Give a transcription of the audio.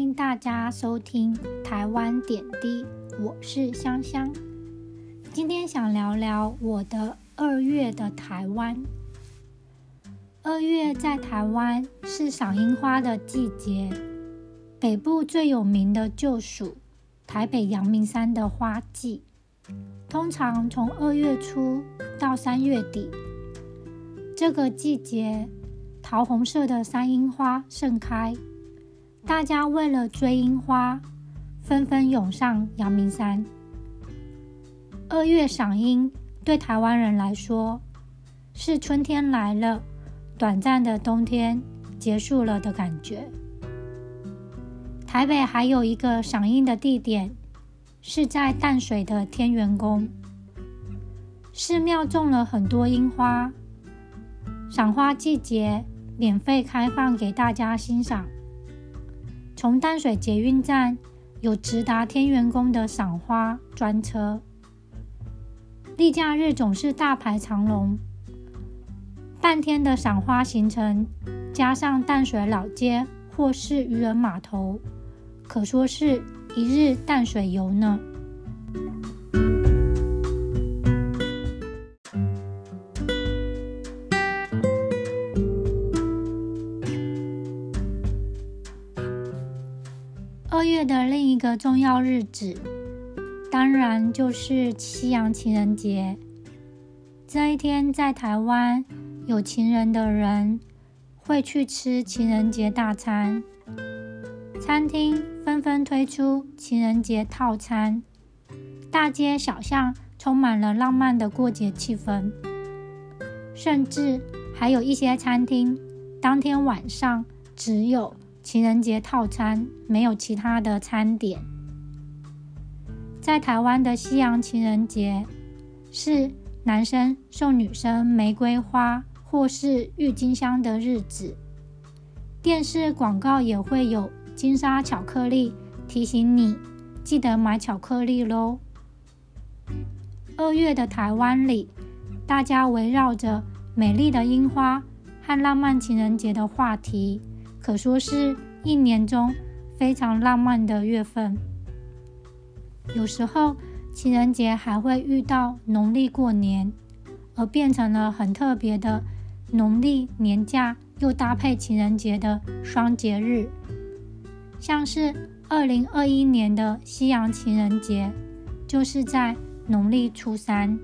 欢迎大家收听台湾点滴，我是香香。今天想聊聊我的二月的台湾。二月在台湾是赏樱花的季节，北部最有名的就属台北阳明山的花季，通常从二月初到三月底。这个季节，桃红色的山樱花盛开。大家为了追樱花，纷纷涌上阳明山。二月赏樱对台湾人来说，是春天来了，短暂的冬天结束了的感觉。台北还有一个赏樱的地点，是在淡水的天元宫。寺庙种了很多樱花，赏花季节免费开放给大家欣赏。从淡水捷运站有直达天元宫的赏花专车，例假日总是大排长龙。半天的赏花行程，加上淡水老街或是渔人码头，可说是一日淡水游呢。二月的另一个重要日子，当然就是西洋情人节。这一天，在台湾有情人的人会去吃情人节大餐，餐厅纷纷推出情人节套餐，大街小巷充满了浪漫的过节气氛，甚至还有一些餐厅当天晚上只有。情人节套餐没有其他的餐点。在台湾的西洋情人节是男生送女生玫瑰花或是郁金香的日子。电视广告也会有金沙巧克力，提醒你记得买巧克力喽。二月的台湾里，大家围绕着美丽的樱花和浪漫情人节的话题。可说是一年中非常浪漫的月份。有时候情人节还会遇到农历过年，而变成了很特别的农历年假，又搭配情人节的双节日。像是二零二一年的西洋情人节，就是在农历初三。